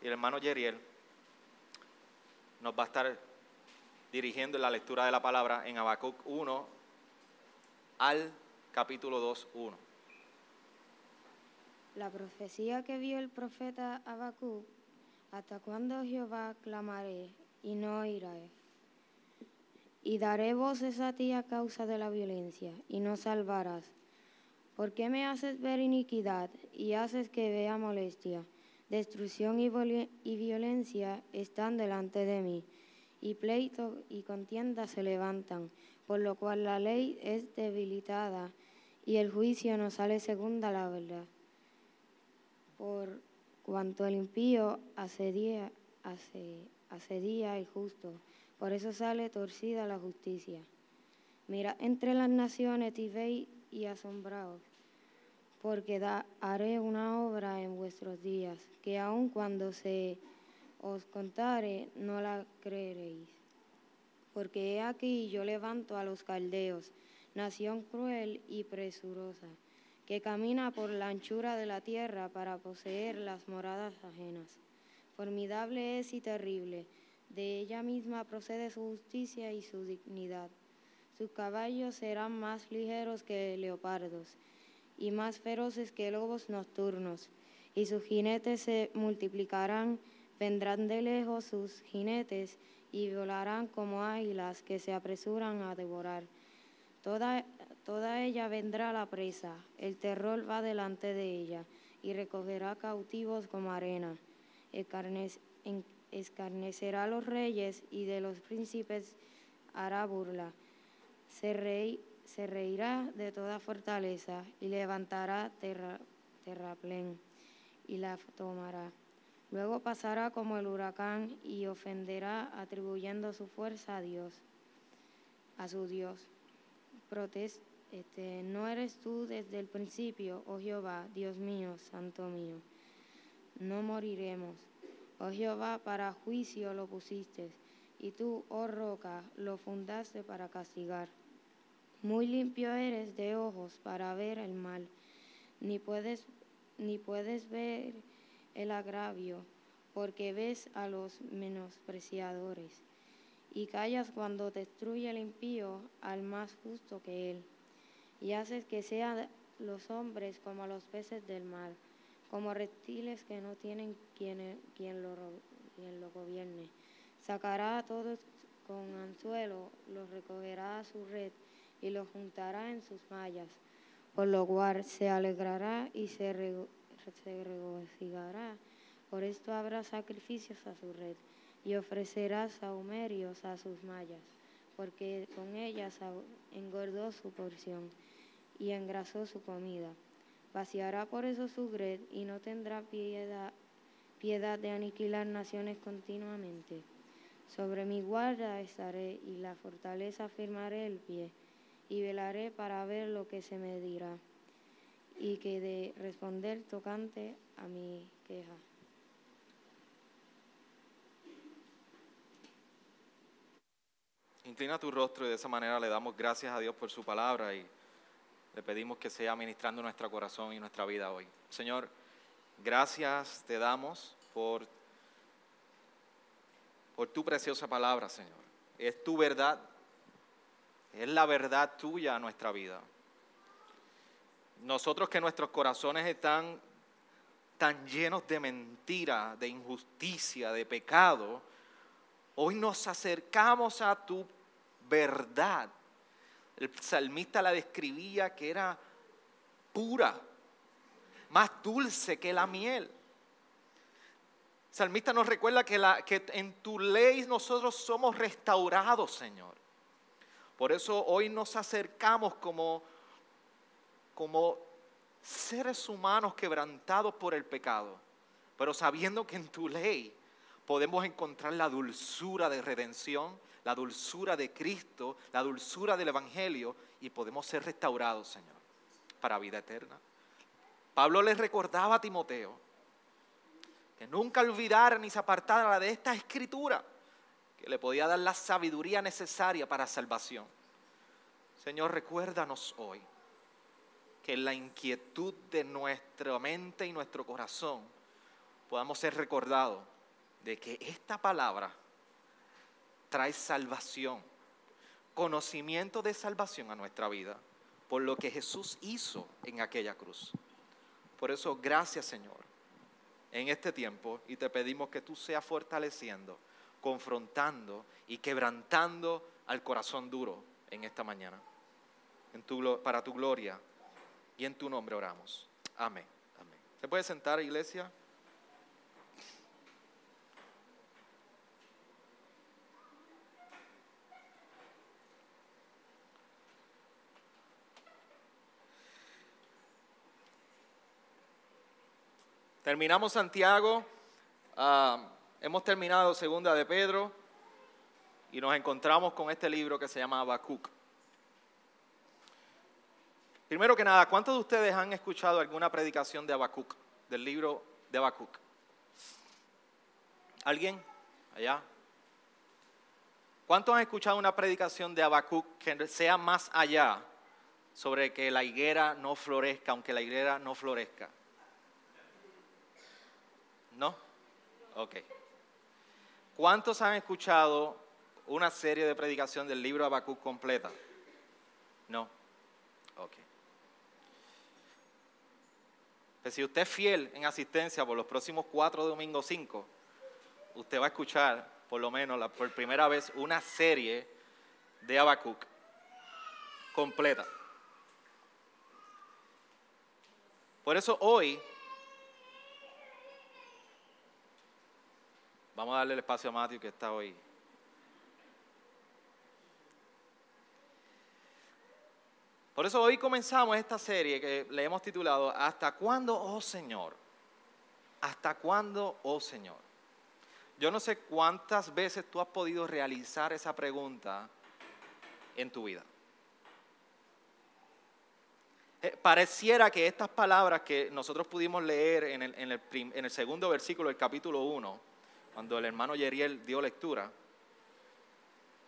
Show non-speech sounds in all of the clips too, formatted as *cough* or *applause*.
y el hermano Yeriel nos va a estar dirigiendo en la lectura de la palabra en Habacuc 1 al capítulo 2, 1. La profecía que vio el profeta Habacuc, hasta cuándo Jehová clamaré y no oiré. Y daré voces a ti a causa de la violencia, y no salvarás. ¿Por qué me haces ver iniquidad y haces que vea molestia? Destrucción y, violencia están delante de mí, y pleito y contienda se levantan, por lo cual la ley es debilitada y el juicio no sale segunda la verdad. Por cuanto el impío asedía, asedía el justo, por eso sale torcida la justicia. Mira entre las naciones y veis y asombraos, porque haré una obra en vuestros días, que aun cuando se os contare, no la creeréis. Porque he aquí yo levanto a los caldeos, nación cruel y presurosa, que camina por la anchura de la tierra para poseer las moradas ajenas. Formidable es y terrible, de ella misma procede su justicia y su dignidad. Sus caballos serán más ligeros que leopardos y más feroces que lobos nocturnos, y sus jinetes se multiplicarán, vendrán de lejos sus jinetes y volarán como águilas que se apresuran a devorar. Toda, toda ella vendrá la presa, el terror va delante de ella y recogerá cautivos como arena escarnecerá a los reyes y de los príncipes hará burla. Se, se reirá de toda fortaleza y levantará terraplén y la tomará. Luego pasará como el huracán y ofenderá atribuyendo su fuerza a Dios, a su Dios. Protest, este, no eres tú desde el principio, oh Jehová, Dios mío, santo mío. No moriremos. Oh Jehová, para juicio lo pusiste, y tú, oh roca, lo fundaste para castigar. Muy limpio eres de ojos para ver el mal, ni puedes, ni puedes ver el agravio, porque ves a los menospreciadores, y callas cuando destruye el impío al más justo que él, y haces que sean los hombres como los peces del mar como reptiles que no tienen quien, quien, lo, quien lo gobierne. Sacará a todos con anzuelo, los recogerá a su red y los juntará en sus mallas, por lo cual se alegrará y se, regocijará. Por esto habrá sacrificios a su red y ofrecerá saumerios a sus mallas, porque con ellas engordó su porción y engrasó su comida. Vaciará por eso su red y no tendrá piedad, piedad de aniquilar naciones continuamente. Sobre mi guarda estaré y la fortaleza afirmaré el pie y velaré para ver lo que se me dirá y que de responder tocante a mi queja. Inclina tu rostro y de esa manera le damos gracias a Dios por su palabra y le pedimos que sea ministrando nuestro corazón y nuestra vida hoy. Señor, gracias te damos por, por tu preciosa palabra, Señor. Es tu verdad, es la verdad tuya a nuestra vida. Nosotros que nuestros corazones están tan llenos de mentira, de injusticia, de pecado, hoy nos acercamos a tu verdad el salmista la describía que era pura, más dulce que la miel. El salmista nos recuerda que, que en tu ley nosotros somos restaurados, Señor. Por eso hoy nos acercamos como, como seres humanos quebrantados por el pecado, pero sabiendo que en tu ley podemos encontrar la dulzura de redención, la dulzura de Cristo, la dulzura del Evangelio y podemos ser restaurados, Señor, para vida eterna. Pablo les recordaba a Timoteo que nunca olvidara ni se apartara de esta escritura que le podía dar la sabiduría necesaria para salvación. Señor, recuérdanos hoy que en la inquietud de nuestra mente y nuestro corazón podamos ser recordados de que esta palabra trae salvación, conocimiento de salvación a nuestra vida por lo que Jesús hizo en aquella cruz. Por eso, gracias Señor en este tiempo y te pedimos que tú seas fortaleciendo, confrontando y quebrantando al corazón duro en esta mañana. En tu, para tu gloria y en tu nombre oramos. Amén. Amén. ¿Se puede sentar, iglesia? Terminamos Santiago, ah, hemos terminado Segunda de Pedro y nos encontramos con este libro que se llama Habacuc. Primero que nada, ¿cuántos de ustedes han escuchado alguna predicación de Habacuc, del libro de Habacuc? ¿Alguien? Allá. ¿Cuántos han escuchado una predicación de Habacuc que sea más allá sobre que la higuera no florezca, aunque la higuera no florezca? ¿No? Ok. ¿Cuántos han escuchado una serie de predicación del libro Habacuc completa? No. Ok. Pues si usted es fiel en asistencia por los próximos cuatro domingos cinco, usted va a escuchar por lo menos por primera vez una serie de Habacuc completa. Por eso hoy Vamos a darle el espacio a Matthew que está hoy. Por eso hoy comenzamos esta serie que le hemos titulado ¿Hasta cuándo, oh Señor? ¿Hasta cuándo, oh Señor? Yo no sé cuántas veces tú has podido realizar esa pregunta en tu vida. Eh, pareciera que estas palabras que nosotros pudimos leer en el, segundo versículo del capítulo 1, cuando el hermano Yeriel dio lectura,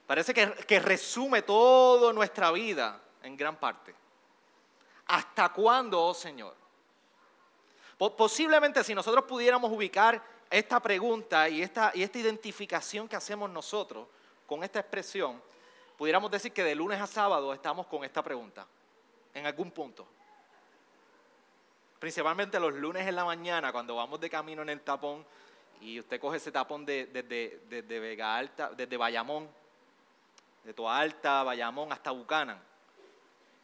parece que, resume toda nuestra vida en gran parte. ¿Hasta cuándo, oh Señor? Posiblemente si nosotros pudiéramos ubicar esta pregunta y esta, y esta identificación que hacemos nosotros con esta expresión, pudiéramos decir que de lunes a sábado estamos con esta pregunta, en algún punto. Principalmente los lunes en la mañana, cuando vamos de camino en el tapón y usted coge ese tapón desde de, Vega Alta, desde Bayamón, de Toa Alta, Bayamón hasta Bucanan.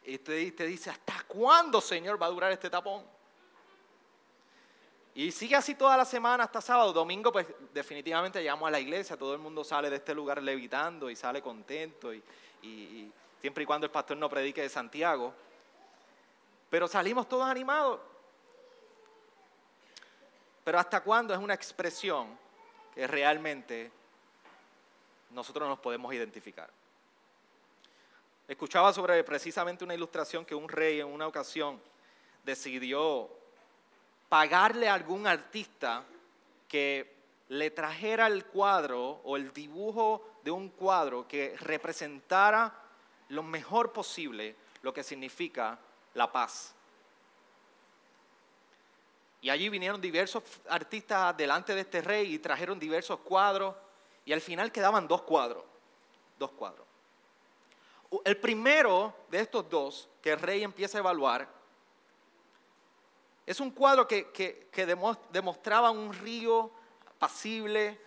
Y usted, dice, ¿hasta cuándo, Señor, va a durar este tapón? Y sigue así toda la semana hasta sábado. Domingo, pues definitivamente llegamos a la iglesia, todo el mundo sale de este lugar levitando y sale contento, y, y siempre y cuando el pastor no predique de Santiago. Pero salimos todos animados. Pero ¿hasta cuándo es una expresión que realmente nosotros nos podemos identificar? Escuchaba sobre precisamente una ilustración que un rey en una ocasión decidió pagarle a algún artista que le trajera el cuadro o el dibujo de un cuadro que representara lo mejor posible lo que significa la paz. Y allí vinieron diversos artistas delante de este rey y trajeron diversos cuadros. Y al final quedaban dos cuadros. Dos cuadros. El primero de estos dos que el rey empieza a evaluar es un cuadro que, que demostraba un río pasible,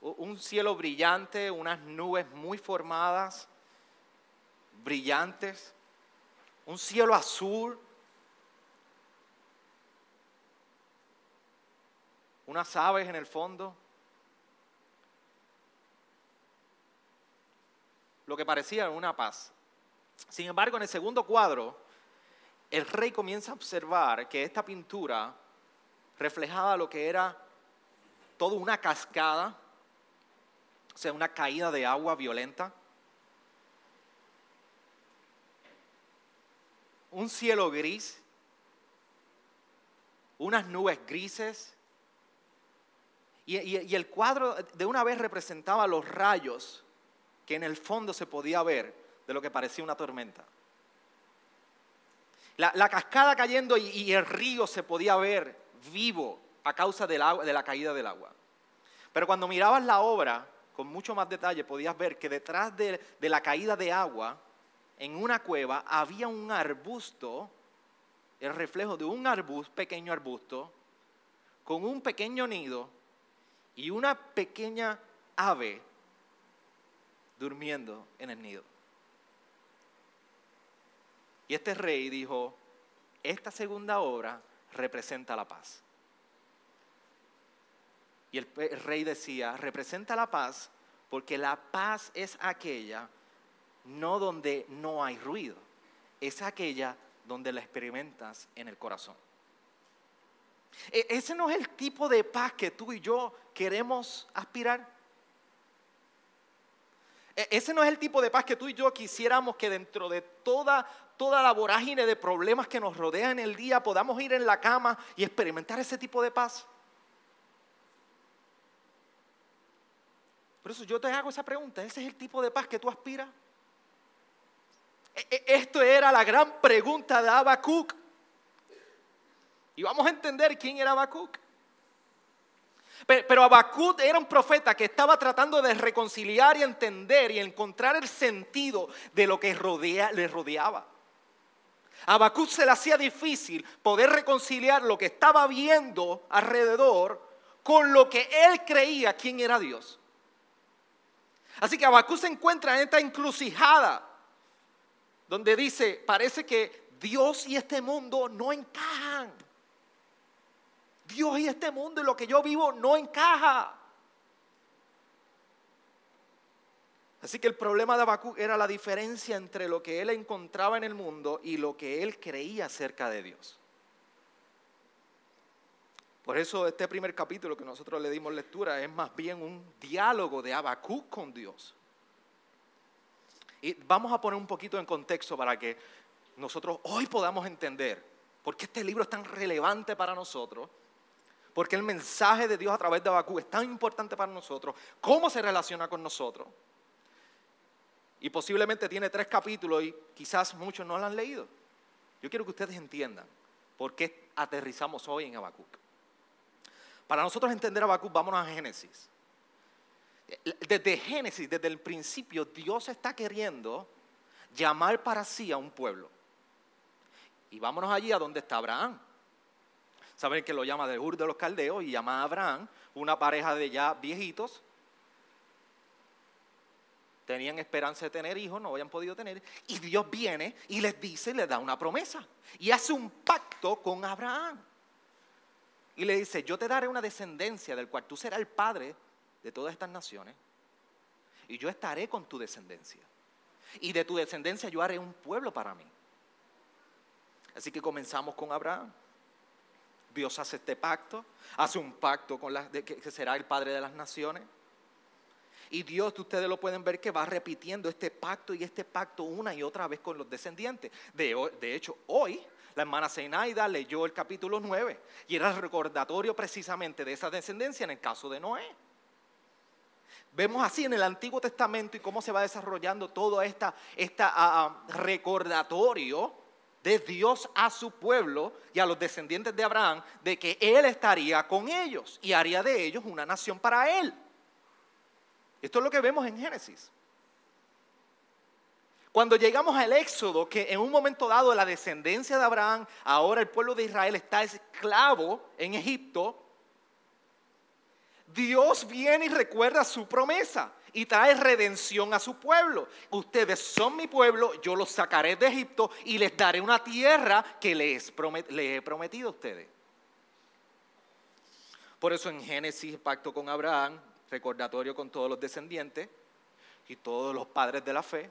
un cielo brillante, unas nubes muy formadas, brillantes, un cielo azul, unas aves en el fondo. Lo que parecía una paz. Sin embargo, en el segundo cuadro, el rey comienza a observar que esta pintura reflejaba lo que era toda una cascada, o sea, una caída de agua violenta, un cielo gris, unas nubes grises, y, el cuadro de una vez representaba los rayos que en el fondo se podía ver de lo que parecía una tormenta. La, cascada cayendo y, el río se podía ver vivo, a causa de la caída del agua. Pero cuando mirabas la obra con mucho más detalle, podías ver que detrás de, de la caída de agua, en una cueva, había un arbusto, el reflejo de un arbusto, pequeño arbusto, con un pequeño nido y una pequeña ave durmiendo en el nido. Y este rey dijo, esta segunda obra representa la paz. Y el, rey decía, representa la paz porque la paz es aquella no donde no hay ruido, es aquella donde la experimentas en el corazón. E, ese no es el tipo de paz que tú y yo queremos aspirar. E, ese no es el tipo de paz que tú y yo quisiéramos que dentro de toda, toda la vorágine de problemas que nos rodean el día podamos ir en la cama y experimentar ese tipo de paz. Por eso yo te hago esa pregunta, ¿ese es el tipo de paz que tú aspiras? E, esto era la gran pregunta de Habacuc. Y vamos a entender quién era Habacuc. Pero Habacuc era un profeta que estaba tratando de reconciliar y entender y encontrar el sentido de lo que le rodeaba. A se le hacía difícil poder reconciliar lo que estaba viendo alrededor con lo que él creía quién era Dios. Así que Habacuc se encuentra en esta encrucijada donde dice, parece que Dios y este mundo no encajan. Dios y este mundo y lo que yo vivo no encaja. Así que el problema de Habacuc era la diferencia entre lo que él encontraba en el mundo y lo que él creía acerca de Dios. Por eso este primer capítulo que nosotros le dimos lectura es más bien un diálogo de Habacuc con Dios. Y vamos a poner un poquito en contexto para que nosotros hoy podamos entender por qué este libro es tan relevante para nosotros porque el mensaje de Dios a través de Abacú es tan importante para nosotros, cómo se relaciona con nosotros. Y posiblemente tiene tres capítulos y quizás muchos no lo han leído. Yo quiero que ustedes entiendan por qué aterrizamos hoy en Habacuc. Para nosotros entender Habacuc, vámonos a Génesis. Desde Génesis, desde el principio, Dios está queriendo llamar para sí a un pueblo. Y vámonos allí a donde está Abraham. Saben que lo llama de Ur de los Caldeos y llama a Abraham, una pareja de ya viejitos. Tenían esperanza de tener hijos, no habían podido tener. Y Dios viene y les dice, les da una promesa. Y hace un pacto con Abraham. Y le dice, yo te daré una descendencia del cual tú serás el padre de todas estas naciones. Y yo estaré con tu descendencia. Y de tu descendencia yo haré un pueblo para mí. Así que comenzamos con Abraham. Dios hace este pacto, hace un pacto con la, de, que será el Padre de las Naciones. Y Dios, ustedes lo pueden ver que va repitiendo este pacto y este pacto una y otra vez con los descendientes. De, de hecho, hoy la hermana Zenaida leyó el capítulo 9 y era el recordatorio precisamente de esa descendencia en el caso de Noé. Vemos así en el Antiguo Testamento y cómo se va desarrollando todo este esta, ah, ah, recordatorio de Dios a su pueblo y a los descendientes de Abraham de que Él estaría con ellos y haría de ellos una nación para Él. Esto es lo que vemos en Génesis. Cuando llegamos al Éxodo, que en un momento dado la descendencia de Abraham, ahora el pueblo de Israel está esclavo en Egipto, Dios viene y recuerda su promesa y trae redención a su pueblo. Ustedes son mi pueblo, yo los sacaré de Egipto y les daré una tierra que les, he prometido a ustedes. Por eso en Génesis, pacto con Abraham, recordatorio con todos los descendientes y todos los padres de la fe.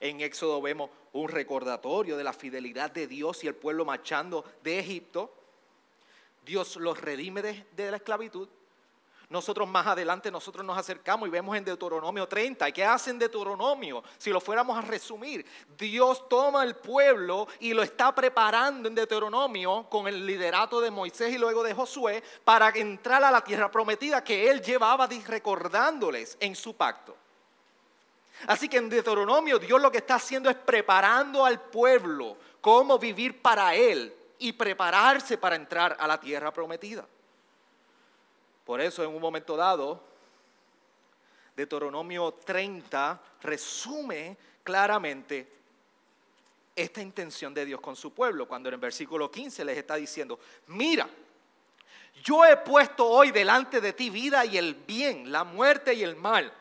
En Éxodo vemos un recordatorio de la fidelidad de Dios y el pueblo marchando de Egipto. Dios los redime de la esclavitud nosotros más adelante nosotros nos acercamos y vemos en Deuteronomio 30. ¿Y qué hacen Deuteronomio? Si lo fuéramos a resumir, Dios toma el pueblo y lo está preparando en Deuteronomio con el liderato de Moisés y luego de Josué para entrar a la tierra prometida que él llevaba recordándoles en su pacto. Así que en Deuteronomio Dios lo que está haciendo es preparando al pueblo cómo vivir para Él y prepararse para entrar a la tierra prometida. Por eso en un momento dado, Deuteronomio 30 resume claramente esta intención de Dios con su pueblo, cuando en el versículo 15 les está diciendo, mira, yo he puesto hoy delante de ti vida y el bien, la muerte y el mal,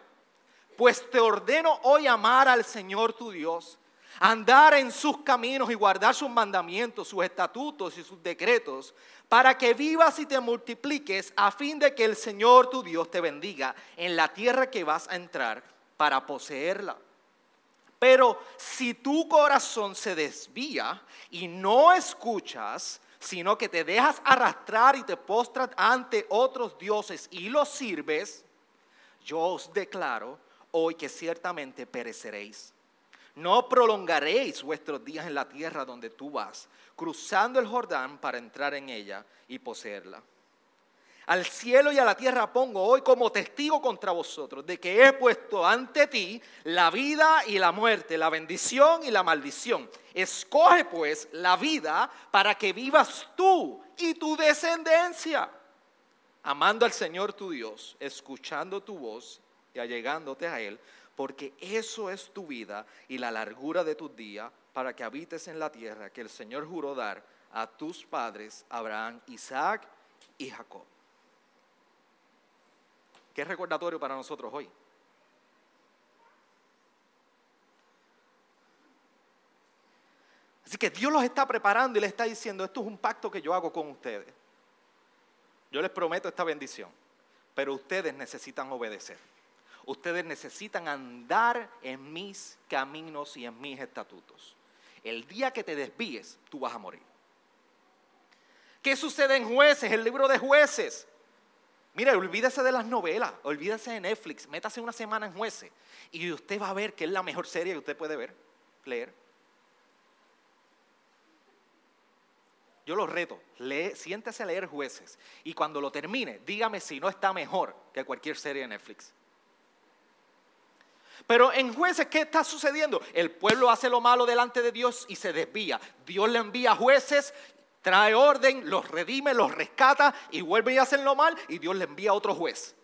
pues te ordeno hoy amar al Señor tu Dios, andar en sus caminos y guardar sus mandamientos, sus estatutos y sus decretos, para que vivas y te multipliques a fin de que el Señor tu Dios te bendiga en la tierra que vas a entrar para poseerla. Pero si tu corazón se desvía y no escuchas, sino que te dejas arrastrar y te postras ante otros dioses y los sirves, yo os declaro hoy que ciertamente pereceréis. No prolongaréis vuestros días en la tierra donde tú vas, cruzando el Jordán para entrar en ella y poseerla. Al cielo y a la tierra pongo hoy como testigo contra vosotros de que he puesto ante ti la vida y la muerte, la bendición y la maldición. Escoge pues la vida para que vivas tú y tu descendencia, amando al Señor tu Dios, escuchando tu voz y allegándote a Él, porque eso es tu vida y la largura de tus días para que habites en la tierra que el Señor juró dar a tus padres, Abraham, Isaac y Jacob. ¿Qué recordatorio para nosotros hoy? Así que Dios los está preparando y les está diciendo, esto es un pacto que yo hago con ustedes. Yo les prometo esta bendición, pero ustedes necesitan obedecer. Ustedes necesitan andar en mis caminos y en mis estatutos. El día que te desvíes, tú vas a morir. ¿Qué sucede en jueces? El libro de jueces. Mire, olvídese de las novelas, olvídese de Netflix, métase una semana en jueces y usted va a ver que es la mejor serie que usted puede ver, leer. Yo lo reto, lee, siéntese a leer jueces y cuando lo termine, dígame si no está mejor que cualquier serie de Netflix. Pero en jueces, ¿qué está sucediendo? El pueblo hace lo malo delante de Dios y se desvía. Dios le envía jueces trae orden, los redime, los rescata y vuelve y hacen lo mal y Dios le envía a otro juez.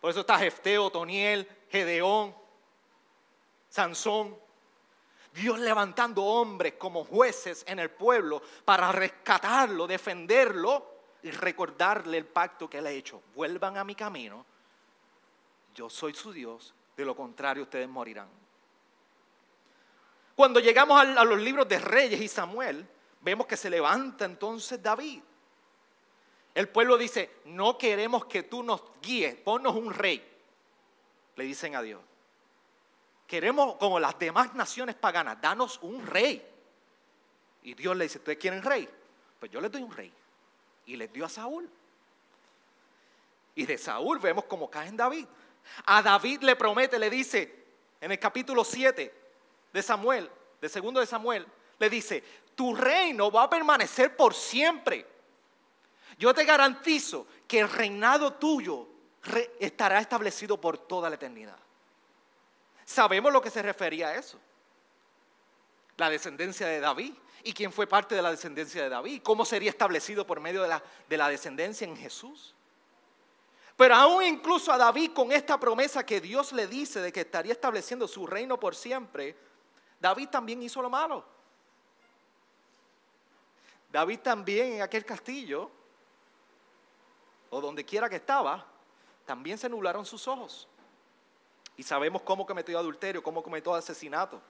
Por eso está Jefteo, Toniel, Gedeón, Sansón. Dios levantando hombres como jueces en el pueblo para rescatarlo, defenderlo y recordarle el pacto que él ha hecho. Vuelvan a mi camino. Yo soy su Dios, de lo contrario ustedes morirán. Cuando llegamos a los libros de Reyes y Samuel, vemos que se levanta entonces David. El pueblo dice, no queremos que tú nos guíes, ponnos un rey. Le dicen a Dios. Queremos, como las demás naciones paganas, danos un rey. Y Dios le dice, ¿ustedes quieren rey? Pues yo les doy un rey. Y les dio a Saúl. Y de Saúl vemos como cae en David. A David le promete, le dice en el capítulo 7 de Samuel, de segundo de Samuel, le dice, tu reino va a permanecer por siempre. Yo te garantizo que el reinado tuyo estará establecido por toda la eternidad. Sabemos lo que se refería a eso. La descendencia de David. ¿Y quién fue parte de la descendencia de David? ¿Cómo sería establecido por medio de la, de la descendencia en Jesús? Pero aún incluso a David con esta promesa que Dios le dice de que estaría estableciendo su reino por siempre, David también hizo lo malo. David también en aquel castillo, o donde quiera que estaba, también se nublaron sus ojos. Y sabemos cómo cometió adulterio, cómo cometió asesinato.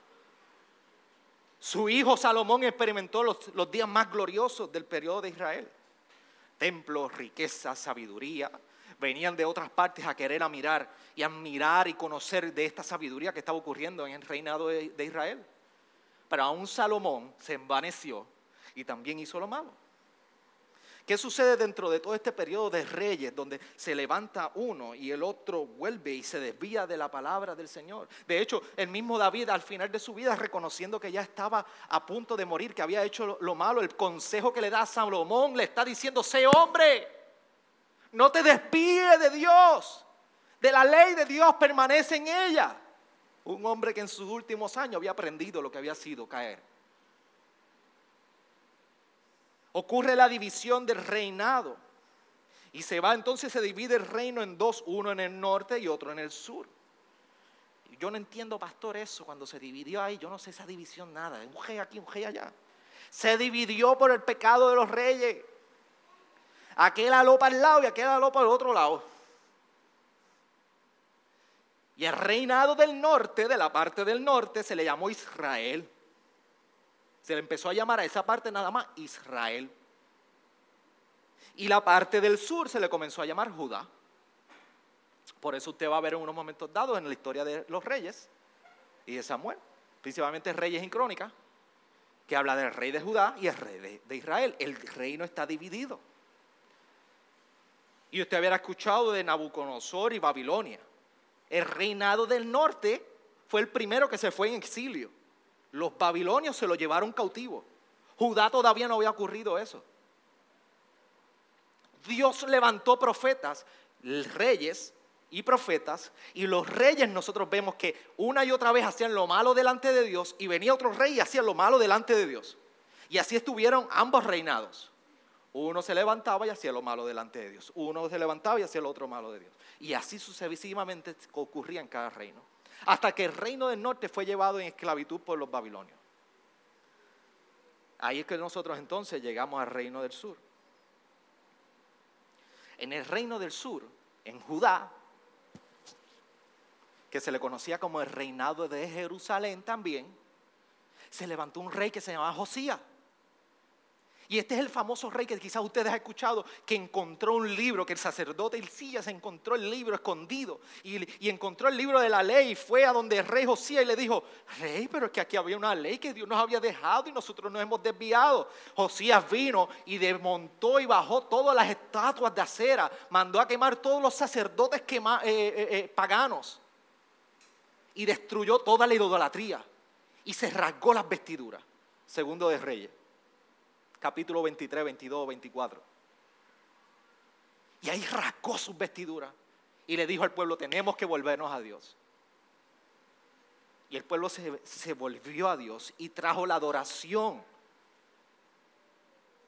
Su hijo Salomón experimentó los, días más gloriosos del periodo de Israel. Templos, riqueza, sabiduría. Venían de otras partes a querer mirar y admirar y conocer de esta sabiduría que estaba ocurriendo en el reinado de, de Israel. Pero aún Salomón se envaneció y también hizo lo malo. ¿Qué sucede dentro de todo este periodo de reyes donde se levanta uno y el otro vuelve y se desvía de la palabra del Señor? De hecho, el mismo David al final de su vida, reconociendo que ya estaba a punto de morir, que había hecho lo malo, el consejo que le da a Salomón le está diciendo, sé hombre, no te desvíes de Dios, de la ley de Dios, permanece en ella. Un hombre que en sus últimos años había aprendido lo que había sido caer ocurre la división del reinado. Y se va, entonces se divide el reino en dos, uno en el norte y otro en el sur. Yo no entiendo, pastor, eso, cuando se dividió ahí, yo no sé esa división nada, un rey aquí, un rey allá. Se dividió por el pecado de los reyes. Aquel aló para el lado y aquel aló para el otro lado. Y el reinado del norte, de la parte del norte, se le llamó Israel. Se le empezó a llamar a esa parte nada más Israel. Y la parte del sur se le comenzó a llamar Judá. Por eso usted va a ver en unos momentos dados en la historia de los reyes y de Samuel, principalmente reyes en crónica, que habla del rey de Judá y el rey de, Israel. El reino está dividido. Y usted habrá escuchado de Nabucodonosor y Babilonia. El reinado del norte fue el primero que se fue en exilio. Los babilonios se lo llevaron cautivo. Judá todavía no había ocurrido eso. Dios levantó profetas, reyes y profetas, y los reyes nosotros vemos que una y otra vez hacían lo malo delante de Dios, y venía otro rey y hacía lo malo delante de Dios. Y así estuvieron ambos reinados. Uno se levantaba y hacía lo malo delante de Dios. Uno se levantaba y hacía lo otro malo de Dios. Y así sucesivamente ocurría en cada reino. Hasta que el reino del norte fue llevado en esclavitud por los babilonios. Ahí es que nosotros entonces llegamos al reino del sur. En el reino del sur, en Judá, que se le conocía como el reinado de Jerusalén también, se levantó un rey que se llamaba Josías. Y este es el famoso rey que quizás ustedes han escuchado, que encontró un libro, que el sacerdote se encontró el libro escondido y, encontró el libro de la ley y fue a donde el rey Josías y le dijo, rey, pero es que aquí había una ley que Dios nos había dejado y nosotros nos hemos desviado. Josías vino y desmontó y bajó todas las estatuas de acera, mandó a quemar todos los sacerdotes eh, eh, eh, paganos y destruyó toda la idolatría y se rasgó las vestiduras. Segundo de Reyes capítulo 23, 22, 24. Y ahí rascó sus vestiduras y le dijo al pueblo, tenemos que volvernos a Dios. Y el pueblo se, se volvió a Dios y trajo la adoración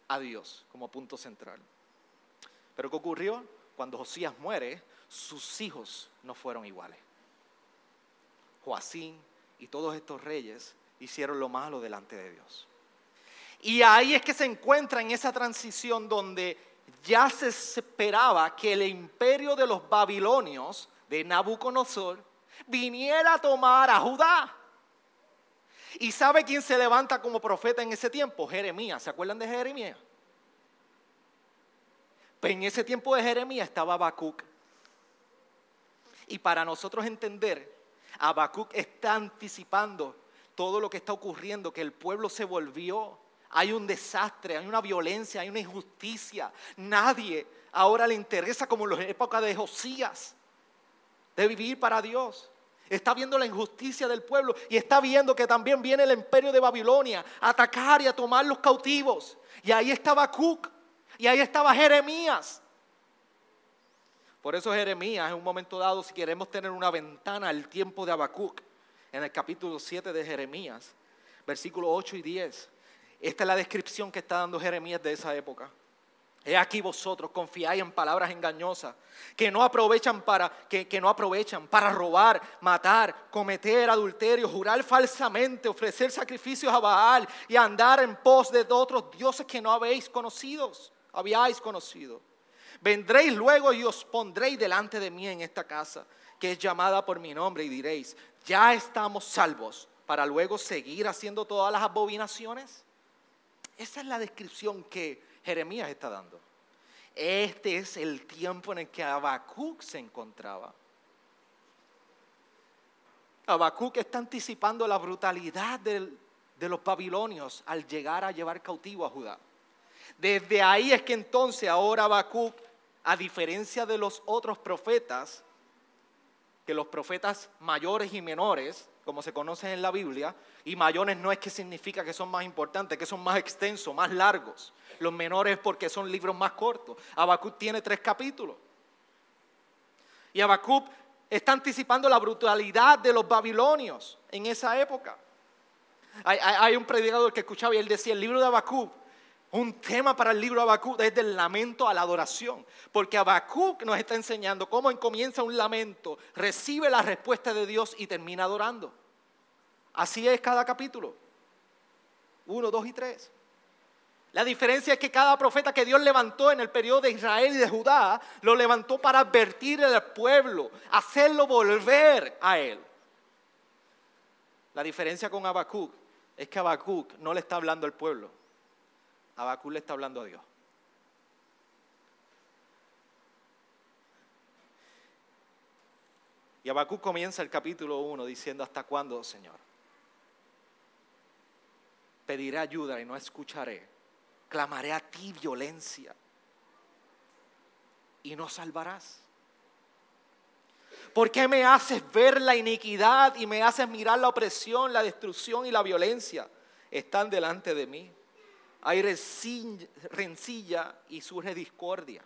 a Dios como punto central. Pero ¿qué ocurrió? Cuando Josías muere, sus hijos no fueron iguales. Joacín y todos estos reyes hicieron lo malo delante de Dios. Y ahí es que se encuentra en esa transición donde ya se esperaba que el imperio de los babilonios, de Nabucodonosor, viniera a tomar a Judá. ¿Y sabe quién se levanta como profeta en ese tiempo? Jeremías. ¿Se acuerdan de Jeremías? Pues en ese tiempo de Jeremías estaba Habacuc. Y para nosotros entender, Habacuc está anticipando todo lo que está ocurriendo, que el pueblo se volvió hay un desastre, hay una violencia, hay una injusticia. Nadie ahora le interesa como en la época de Josías, de vivir para Dios. Está viendo la injusticia del pueblo y está viendo que también viene el imperio de Babilonia a atacar y a tomar los cautivos. Y ahí estaba Habacuc y ahí estaba Jeremías. Por eso Jeremías, en un momento dado, si queremos tener una ventana al tiempo de Habacuc, en el capítulo 7 de Jeremías, versículos 8 y 10, esta es la descripción que está dando Jeremías de esa época. He aquí vosotros confiáis en palabras engañosas que no aprovechan para que, no aprovechan para robar, matar, cometer adulterio, jurar falsamente, ofrecer sacrificios a Baal y andar en pos de otros dioses que no habéis conocidos, habíais conocido. Vendréis luego y os pondréis delante de mí en esta casa, que es llamada por mi nombre, y diréis, ya estamos salvos, para luego seguir haciendo todas las abominaciones. Esa es la descripción que Jeremías está dando. Este es el tiempo en el que Habacuc se encontraba. Habacuc está anticipando la brutalidad de los babilonios al llegar a llevar cautivo a Judá. Desde ahí es que entonces ahora Habacuc, a diferencia de los otros profetas, que los profetas mayores y menores, como se conocen en la Biblia, y mayores no es que significa que son más importantes, que son más extensos, más largos. Los menores porque son libros más cortos. Habacuc tiene tres capítulos. Y Habacuc está anticipando la brutalidad de los babilonios en esa época. Hay, un predicador que escuchaba y él decía, el libro de Habacuc Un tema para el libro de Habacuc es del lamento a la adoración, porque Habacuc nos está enseñando cómo comienza un lamento, recibe la respuesta de Dios y termina adorando. Así es cada capítulo. Uno, dos y tres. La diferencia es que cada profeta que Dios levantó en el periodo de Israel y de Judá, lo levantó para advertir al pueblo, hacerlo volver a Él. La diferencia con Habacuc es que Habacuc no le está hablando al pueblo, Habacuc le está hablando a Dios. Y Habacuc comienza el capítulo 1 diciendo, ¿hasta cuándo, Señor? Pediré ayuda y no escucharé. Clamaré a ti violencia y no salvarás. ¿Por qué me haces ver la iniquidad y me haces mirar la opresión, la destrucción y la violencia? Están delante de mí hay rencilla y surge discordia.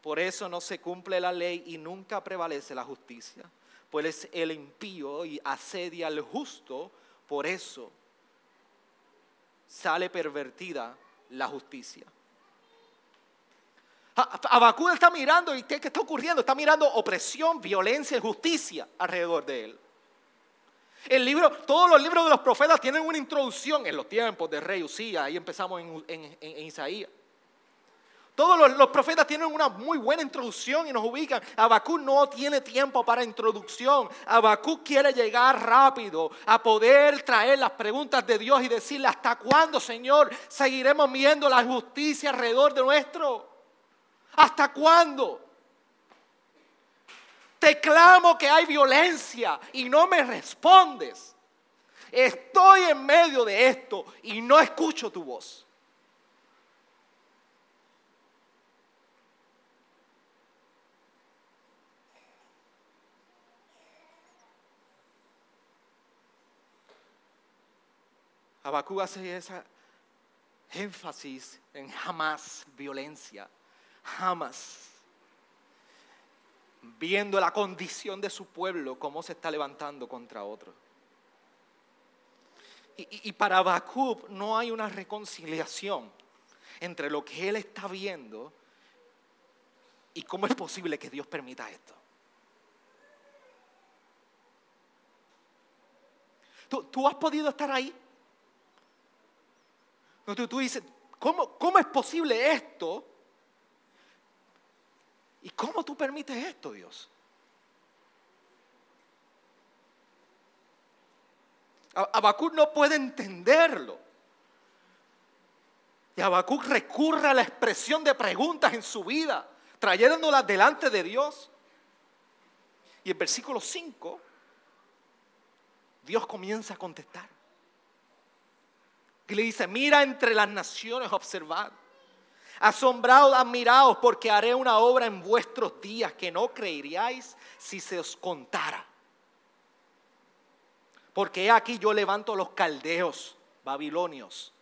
Por eso no se cumple la ley y nunca prevalece la justicia. Pues el impío y asedia al justo, por eso sale pervertida la justicia. Abacú está mirando y ¿qué, ¿qué está ocurriendo? Está mirando opresión, violencia, injusticia alrededor de él. El libro, todos los libros de los profetas tienen una introducción en los tiempos de rey Usía, ahí empezamos en, Isaías. Todos los, profetas tienen una muy buena introducción y nos ubican. Abacú no tiene tiempo para introducción. Abacú quiere llegar rápido a poder traer las preguntas de Dios y decirle, ¿hasta cuándo, Señor, seguiremos viendo la justicia alrededor de nuestro? ¿Hasta cuándo? Te clamo que hay violencia y no me respondes. Estoy en medio de esto y no escucho tu voz. Abacú hace esa énfasis en jamás violencia, jamás viendo la condición de su pueblo, cómo se está levantando contra otro. Y, para Habacuc no hay una reconciliación entre lo que él está viendo y cómo es posible que Dios permita esto. ¿Tú, has podido estar ahí? Tú, tú dices, ¿cómo, ¿cómo es posible esto? ¿Y cómo tú permites esto, Dios? Habacuc no puede entenderlo. Y Habacuc recurre a la expresión de preguntas en su vida, trayéndolas delante de Dios. Y en versículo 5, Dios comienza a contestar. Y le dice, mira entre las naciones, observad Asombrados, admirados, porque haré una obra en vuestros días que no creeríais si se os contara. Porque aquí yo levanto los caldeos, babilonios,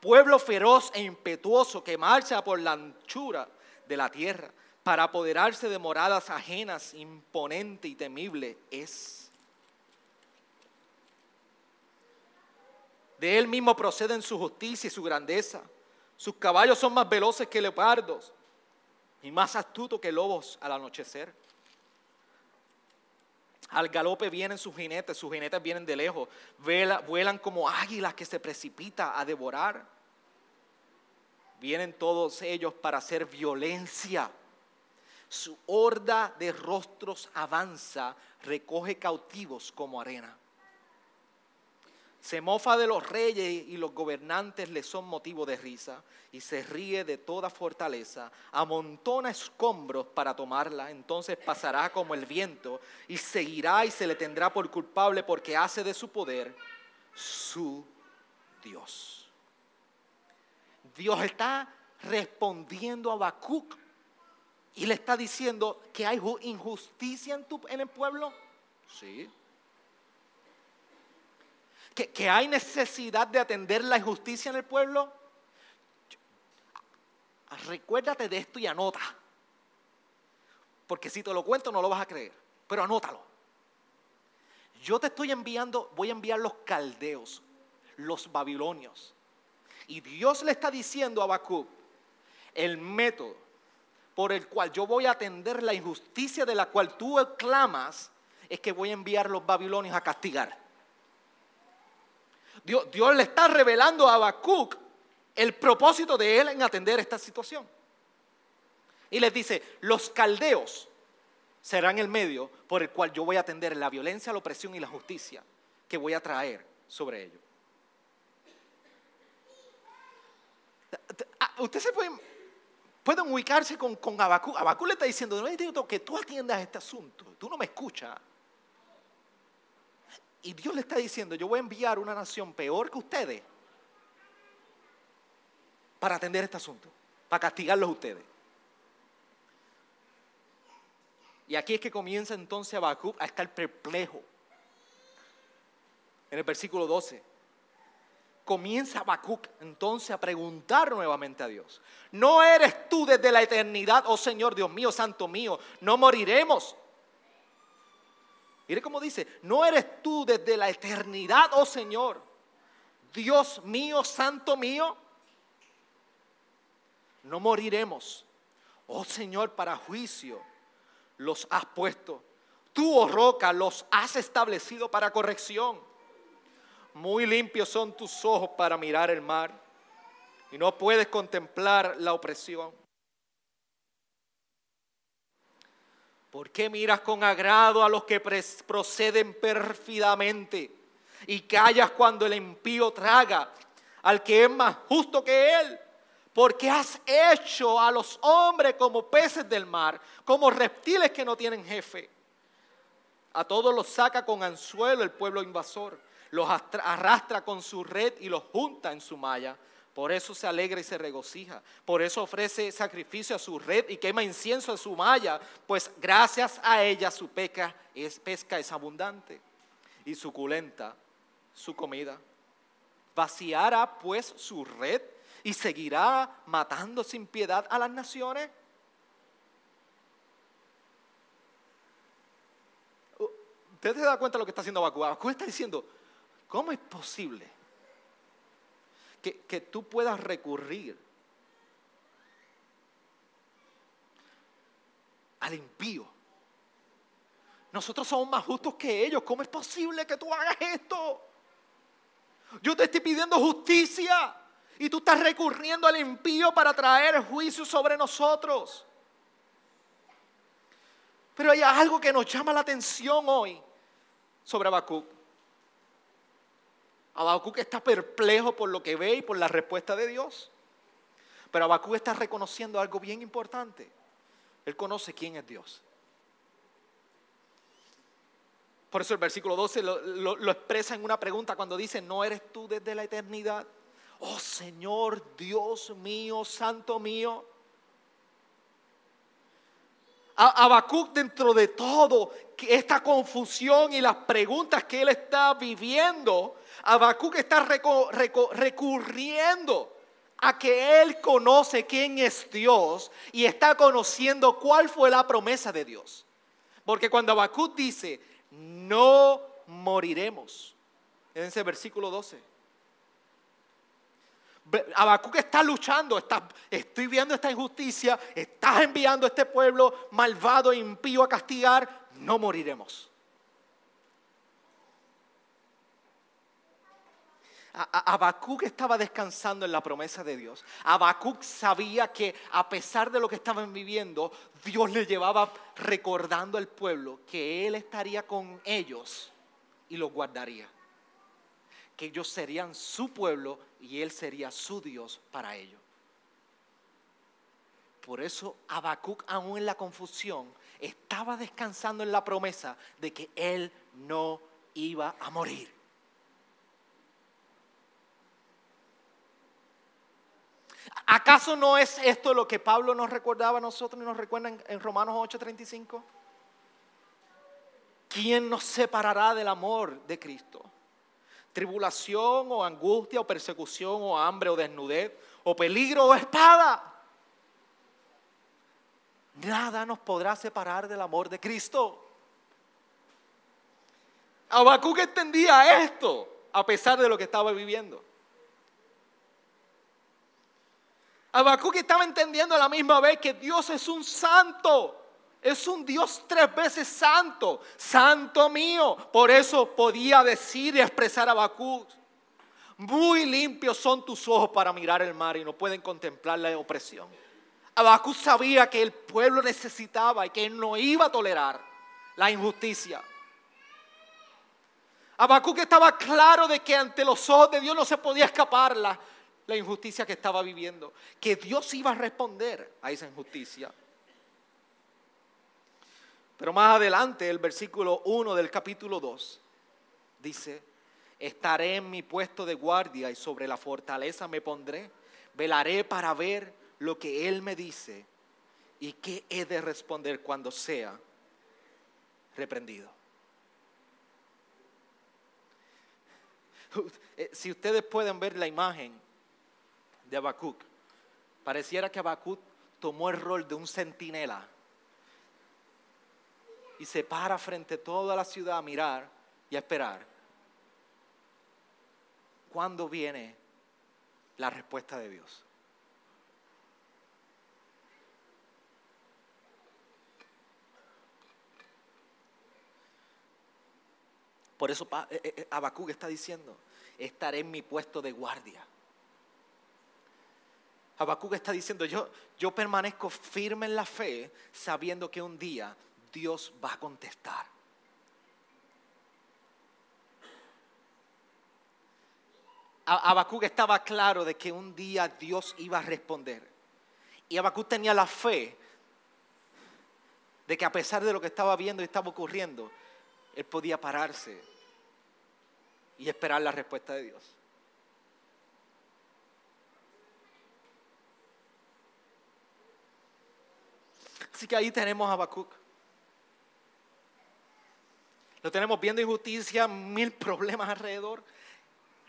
pueblo feroz e impetuoso que marcha por la anchura de la tierra para apoderarse de moradas ajenas, imponente y temible es. De él mismo proceden su justicia y su grandeza sus caballos son más veloces que leopardos y más astutos que lobos al anochecer. Al galope vienen sus jinetes, sus jinetes vienen de lejos, vuelan como águilas que se precipita a devorar. Vienen todos ellos para hacer violencia. Su horda de rostros avanza, recoge cautivos como arena. Se mofa de los reyes y los gobernantes le son motivo de risa y se ríe de toda fortaleza, amontona escombros para tomarla, entonces pasará como el viento y seguirá y se le tendrá por culpable porque hace de su poder su Dios. Dios está respondiendo a Habacuc y le está diciendo que hay injusticia en, tu, en el pueblo. Sí que, hay necesidad de atender la injusticia en el pueblo, recuérdate de esto y anota. Porque si te lo cuento no lo vas a creer, pero anótalo. Yo te estoy enviando, voy a enviar los caldeos, los babilonios. Y Dios le está diciendo a Habacuc, el método por el cual yo voy a atender la injusticia de la cual tú clamas, es que voy a enviar los babilonios a castigar. Dios, le está revelando a Habacuc el propósito de él en atender esta situación. Y les dice, los caldeos serán el medio por el cual yo voy a atender la violencia, la opresión y la justicia que voy a traer sobre ellos. Usted se puede, pueden ubicarse con, con. Abacú le está diciendo, no necesito que tú atiendas este asunto, tú no me escuchas. Y Dios le está diciendo, yo voy a enviar una nación peor que ustedes para atender este asunto, para castigarlos a ustedes. Y aquí es que comienza entonces Habacuc a estar perplejo. En el versículo 12. Comienza Habacuc entonces a preguntar nuevamente a Dios. ¿No eres tú desde la eternidad, oh Señor Dios mío, Santo mío? No moriremos. Mire cómo dice, no eres tú desde la eternidad, oh Señor, Dios mío, Santo mío. No moriremos. Oh Señor, para juicio los has puesto. Tú, oh roca, los has establecido para corrección. Muy limpios son tus ojos para mirar el mar y no puedes contemplar la opresión. ¿Por qué miras con agrado a los que proceden pérfidamente y callas cuando el impío traga al que es más justo que él? porque has hecho a los hombres como peces del mar, como reptiles que no tienen jefe. A todos los saca con anzuelo el pueblo invasor, los arrastra con su red y los junta en su malla. Por eso se alegra y se regocija. Por eso ofrece sacrificio a su red y quema incienso a su malla, pues gracias a ella su pesca es, pesca es abundante y suculenta su comida. Vaciará pues su red y seguirá matando sin piedad a las naciones? Usted se da cuenta de lo que está haciendo Bakú. Bakú está diciendo, ¿cómo es posible que, tú puedas recurrir al impío? Nosotros somos más justos que ellos. ¿Cómo es posible que tú hagas esto? Yo te estoy pidiendo justicia. Y tú estás recurriendo al impío para traer juicio sobre nosotros. Pero hay algo que nos llama la atención hoy sobre Habacuc. Habacuc está perplejo por lo que ve y por la respuesta de Dios. Pero Habacuc está reconociendo algo bien importante. Él conoce quién es Dios. Por eso el versículo 12 lo, expresa en una pregunta cuando dice, ¿no eres tú desde la eternidad? oh Señor, Dios mío, Santo mío. Habacuc dentro de todo esta confusión y las preguntas que él está viviendo, Habacuc está recurriendo a que él conoce quién es Dios y está conociendo cuál fue la promesa de Dios. Porque cuando Habacuc dice, no moriremos, en ese versículo 12, Habacuc está luchando, está, estoy viendo esta injusticia, estás enviando a este pueblo malvado e impío a castigar, no moriremos. Habacuc estaba descansando en la promesa de Dios. Habacuc sabía que a pesar de lo que estaban viviendo, Dios le llevaba recordando al pueblo que Él estaría con ellos y los guardaría que ellos serían su pueblo y Él sería su Dios para ellos. Por eso Habacuc, aún en la confusión, estaba descansando en la promesa de que Él no iba a morir. ¿Acaso no es esto lo que Pablo nos recordaba a nosotros y nos recuerda en, Romanos 8:35? ¿Quién nos separará del amor de Cristo? tribulación o angustia o persecución o hambre o desnudez o peligro o espada. Nada nos podrá separar del amor de Cristo. Habacuc entendía esto a pesar de lo que estaba viviendo. Habacuc estaba entendiendo a la misma vez que Dios es un santo. Es un Dios tres veces santo, santo mío. Por eso podía decir y expresar a Habacuc. Muy limpios son tus ojos para mirar el mar y no pueden contemplar la opresión. Habacuc sabía que el pueblo necesitaba y que él no iba a tolerar la injusticia. Habacuc estaba claro de que ante los ojos de Dios no se podía escapar la, injusticia que estaba viviendo, que Dios iba a responder a esa injusticia. Pero más adelante, el versículo 1 del capítulo 2 dice, estaré en mi puesto de guardia y sobre la fortaleza me pondré, velaré para ver lo que Él me dice y qué he de responder cuando sea reprendido. *laughs* Eh, si ustedes pueden ver la imagen de Habacuc, pareciera que Habacuc tomó el rol de un centinela y se para frente a toda la ciudad a mirar y a esperar. ¿Cuándo viene la respuesta de Dios? Por eso eh, eh, Habacuc está diciendo, estaré en mi puesto de guardia. Habacuc está diciendo, yo, yo permanezco firme en la fe sabiendo que un día Dios va a contestar. Habacuc estaba claro de que un día Dios iba a responder. Y Habacuc tenía la fe de que a pesar de lo que estaba viendo y estaba ocurriendo, él podía pararse y esperar la respuesta de Dios. Así que ahí tenemos a Habacuc. Lo tenemos viendo injusticia, mil problemas alrededor,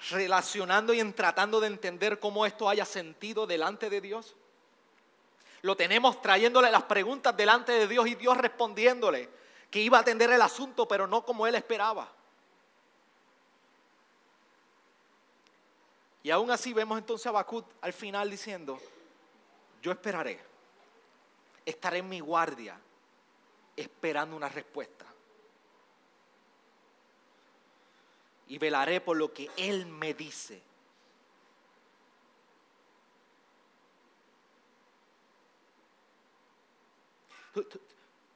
relacionando y tratando de entender cómo esto haya sentido delante de Dios. Lo tenemos trayéndole las preguntas delante de Dios y Dios respondiéndole que iba a atender el asunto, pero no como él esperaba. Y aún así vemos entonces a Bakut al final diciendo, yo esperaré, estaré en mi guardia esperando una respuesta. Y velaré por lo que Él me dice.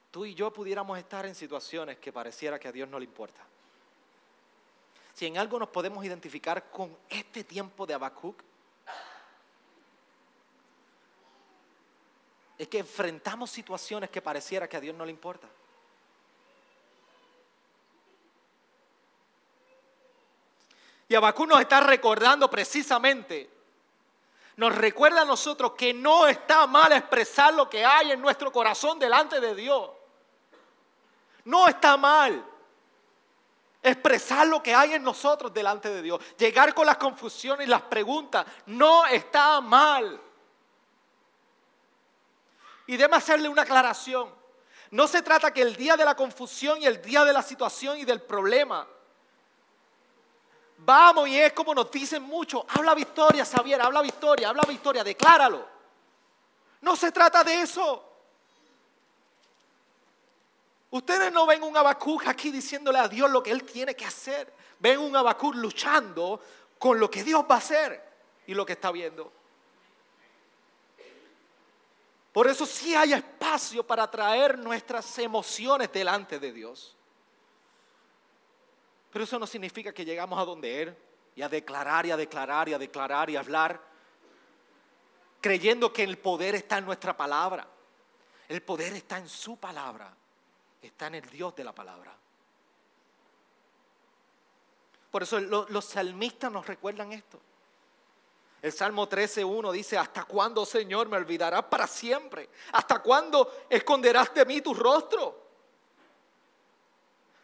tú, y yo pudiéramos estar en situaciones que pareciera que a Dios no le importa. Si en algo nos podemos identificar con este tiempo de Habacuc, es que enfrentamos situaciones que pareciera que a Dios no le importa. Y Habacuc nos está recordando precisamente, nos recuerda a nosotros que no está mal expresar lo que hay en nuestro corazón delante de Dios. No está mal expresar lo que hay en nosotros delante de Dios, llegar con las confusiones y las preguntas, no está mal. Y déme hacerle una aclaración. No se trata que el día de la confusión y el día de la situación y del problema, vamos y es como nos dicen mucho, habla victoria, Xavier, habla victoria, habla victoria, decláralo. No se trata de eso. Ustedes no ven un Abacuc aquí diciéndole a Dios lo que Él tiene que hacer. Ven un Abacuc luchando con lo que Dios va a hacer y lo que está viendo. Por eso sí hay espacio para traer nuestras emociones delante de Dios. Pero eso no significa que llegamos a donde Él y a declarar y a declarar y a declarar y a hablar, creyendo que el poder está en nuestra palabra. El poder está en su palabra está en el Dios de la palabra. Por eso los, salmistas nos recuerdan esto. El Salmo 13.1 dice, ¿hasta cuándo, Señor, me olvidarás para siempre? ¿Hasta cuándo esconderás de mí tu rostro?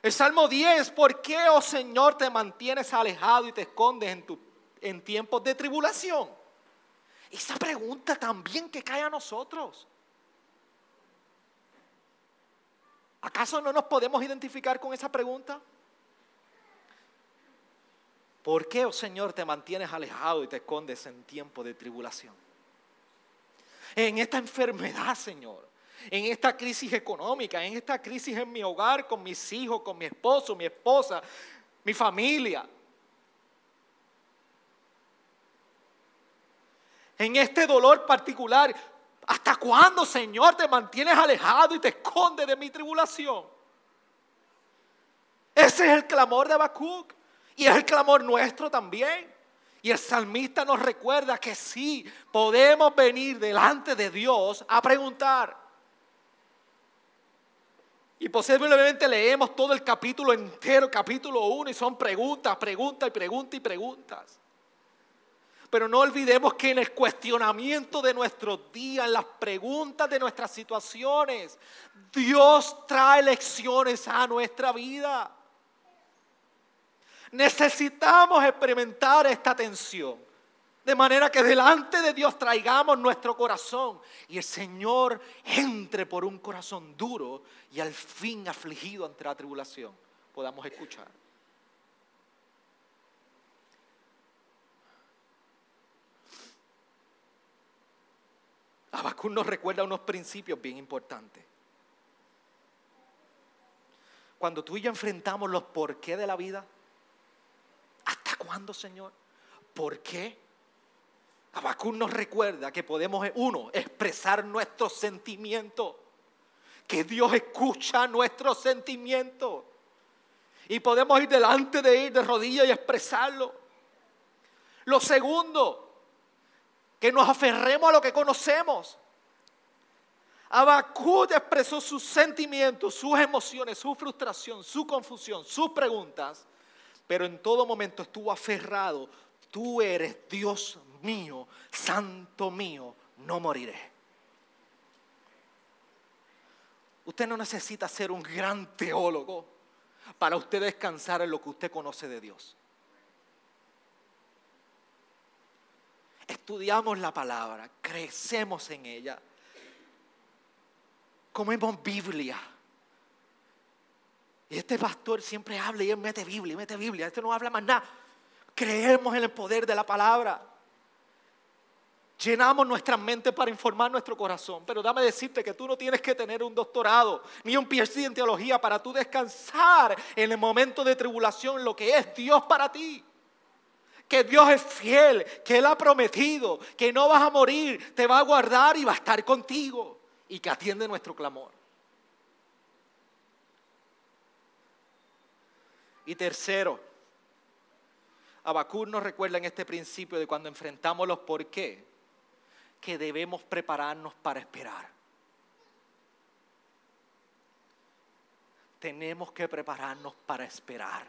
El Salmo 10, ¿por qué, oh Señor, te mantienes alejado y te escondes en, tu, en tiempos de tribulación? Esa pregunta también que cae a nosotros. ¿Acaso no nos podemos identificar con esa pregunta? ¿Por qué, oh Señor, te mantienes alejado y te escondes en tiempo de tribulación? en esta enfermedad, Señor, en esta crisis económica, en esta crisis en mi hogar, con mis hijos, con mi esposo, mi esposa, mi familia. En este dolor particular, ¿hasta cuándo, Señor, te mantienes alejado y te escondes de mi tribulación? Ese es el clamor de Habacuc y es el clamor nuestro también. Y el salmista nos recuerda que sí, podemos venir delante de Dios a preguntar. Y posiblemente leemos todo el capítulo entero, capítulo 1, y son preguntas, preguntas y preguntas y preguntas. Pero no olvidemos que en el cuestionamiento de nuestros días, en las preguntas de nuestras situaciones, Dios trae lecciones a nuestra vida. Necesitamos experimentar esta tensión. De manera que delante de Dios traigamos nuestro corazón y el Señor entre por un corazón duro y al fin afligido ante la tribulación podamos escuchar. Abacún nos recuerda unos principios bien importantes. Cuando tú y yo enfrentamos los por qué de la vida, ¿hasta cuándo, Señor? ¿Por qué? Abacún nos recuerda que podemos, uno, expresar nuestros sentimientos, que Dios escucha nuestros sentimientos. Y podemos ir delante de Él de rodillas y expresarlo. Lo segundo, que nos aferremos a lo que conocemos. Abacud expresó sus sentimientos, sus emociones, su frustración, su confusión, sus preguntas, pero en todo momento estuvo aferrado. Tú eres Dios mío, santo mío, no moriré. Usted no necesita ser un gran teólogo para usted descansar en lo que usted conoce de Dios. Estudiamos la palabra, crecemos en ella, comemos Biblia. Y este pastor siempre habla y él mete Biblia, mete Biblia. Este no habla más nada. Creemos en el poder de la palabra. Llenamos nuestra mente para informar nuestro corazón. Pero dame decirte que tú no tienes que tener un doctorado ni un PhD en teología para tú descansar en el momento de tribulación lo que es Dios para ti. Que Dios es fiel, que Él ha prometido, que no vas a morir, te va a guardar y va a estar contigo. Y que atiende nuestro clamor. Y tercero, Abacur nos recuerda en este principio de cuando enfrentamos los por qué, que debemos prepararnos para esperar. Tenemos que prepararnos para esperar.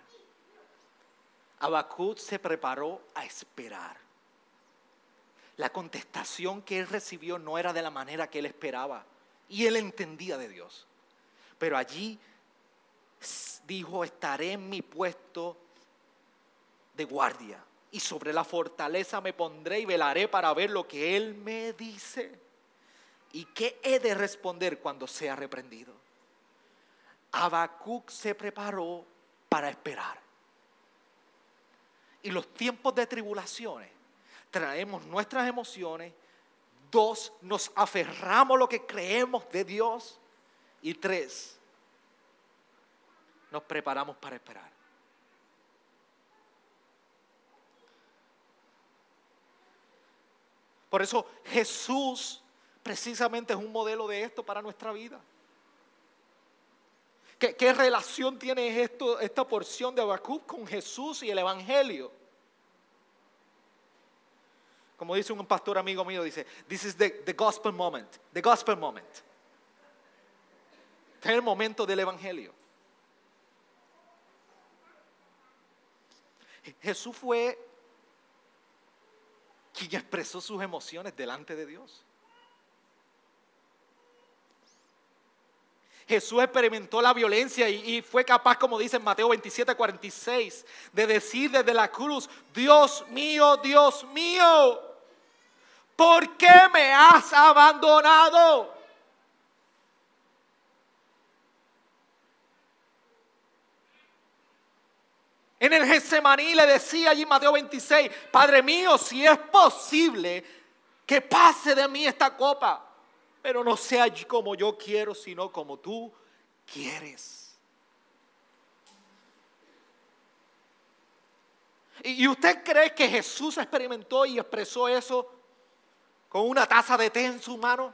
Abacut se preparó a esperar. La contestación que él recibió no era de la manera que él esperaba y él entendía de Dios. Pero allí dijo, estaré en mi puesto de guardia y sobre la fortaleza me pondré y velaré para ver lo que Él me dice. ¿Y qué he de responder cuando sea reprendido? Habacuc se preparó para esperar. Y los tiempos de tribulaciones traemos nuestras emociones. Dos, nos aferramos a lo que creemos de Dios. Y tres, nos preparamos para esperar. Por eso Jesús precisamente es un modelo de esto para nuestra vida. ¿Qué, relación tiene esto, esta porción de Habacuc con Jesús y el Evangelio? Como dice un pastor amigo mío, dice, this is the, the gospel moment, the gospel moment. Este es el momento del Evangelio. Jesús fue quien expresó sus emociones delante de Dios. Jesús experimentó la violencia y, fue capaz, como dice en Mateo 27, 46, de decir desde la cruz, Dios mío, Dios mío, ¿por qué me has abandonado? En el Getsemaní le decía allí Mateo 26, Padre mío, si es posible, que pase de mí esta copa, pero no sea como yo quiero, sino como tú quieres. ¿Y usted cree que Jesús experimentó y expresó eso con una taza de té en su mano?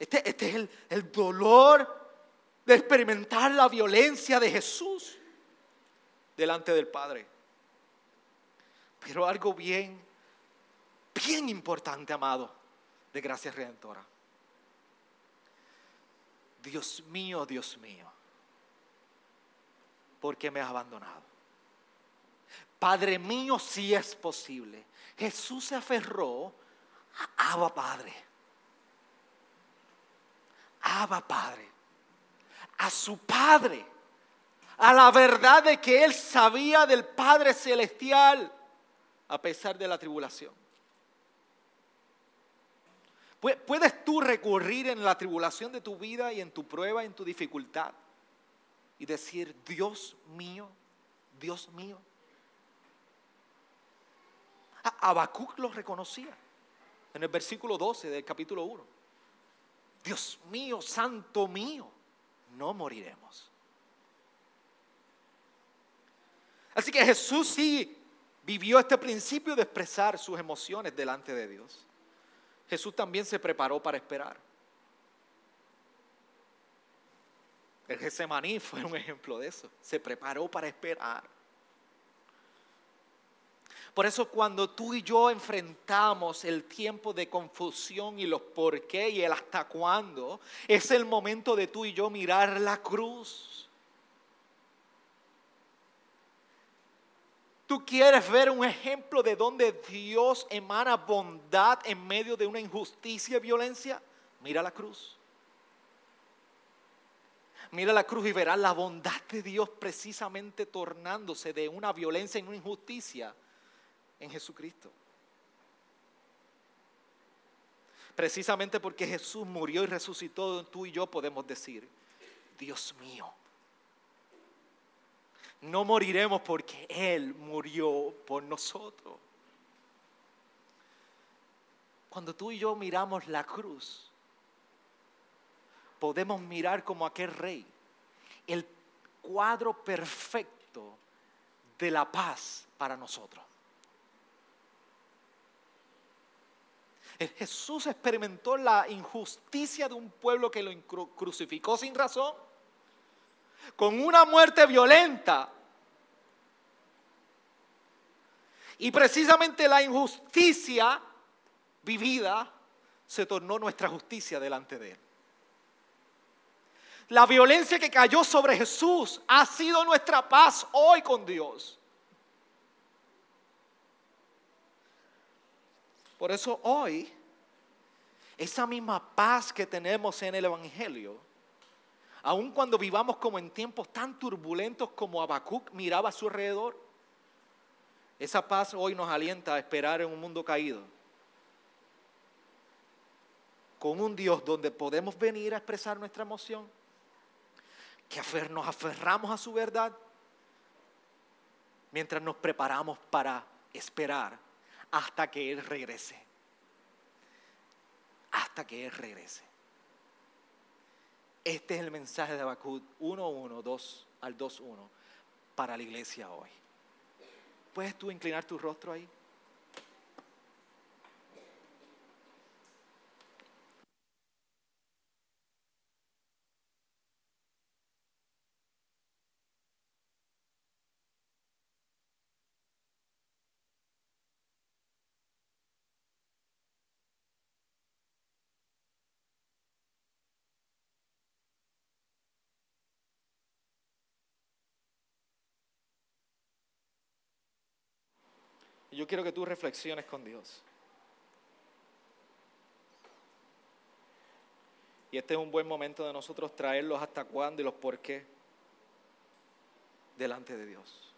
Este, este es el, el dolor de experimentar la violencia de Jesús delante del Padre. Pero algo bien, bien importante, amado, de gracia redentora. Dios mío, Dios mío, ¿por qué me has abandonado? Padre mío, si es posible. Jesús se aferró a Abba Padre. Abba Padre. A su Padre a la verdad de que él sabía del Padre Celestial a pesar de la tribulación. ¿Puedes tú recurrir en la tribulación de tu vida y en tu prueba, en tu dificultad y decir, Dios mío, Dios mío? Habacuc lo reconocía en el versículo 12 del capítulo 1. Dios mío, santo mío, no moriremos. Así que Jesús sí vivió este principio de expresar sus emociones delante de Dios. Jesús también se preparó para esperar. El Getsemaní fue un ejemplo de eso. Se preparó para esperar. Por eso cuando tú y yo enfrentamos el tiempo de confusión y los por qué y el hasta cuándo, es el momento de tú y yo mirar la cruz Tú quieres ver un ejemplo de donde Dios emana bondad en medio de una injusticia y violencia. Mira la cruz. Mira la cruz y verás la bondad de Dios precisamente tornándose de una violencia y una injusticia en Jesucristo. Precisamente porque Jesús murió y resucitó, tú y yo podemos decir, Dios mío, no moriremos porque Él murió por nosotros. Cuando tú y yo miramos la cruz, podemos mirar como aquel rey, el cuadro perfecto de la paz para nosotros. Jesús experimentó la injusticia de un pueblo que lo crucificó sin razón con una muerte violenta. Y precisamente la injusticia vivida se tornó nuestra justicia delante de Él. La violencia que cayó sobre Jesús ha sido nuestra paz hoy con Dios. Por eso hoy, esa misma paz que tenemos en el Evangelio, aun cuando vivamos como en tiempos tan turbulentos como Habacuc miraba a su alrededor, esa paz hoy nos alienta a esperar en un mundo caído. Con un Dios donde podemos venir a expresar nuestra emoción, que nos aferramos a su verdad, mientras nos preparamos para esperar hasta que Él regrese. Hasta que Él regrese. Este es el mensaje de Habacuc 1.1, 2 al 2.1 para la iglesia hoy. ¿Puedes tú inclinar tu rostro ahí? Yo quiero que tú reflexiones con Dios. Y este es un buen momento de nosotros traerlos hasta cuándo y los por qué delante de Dios.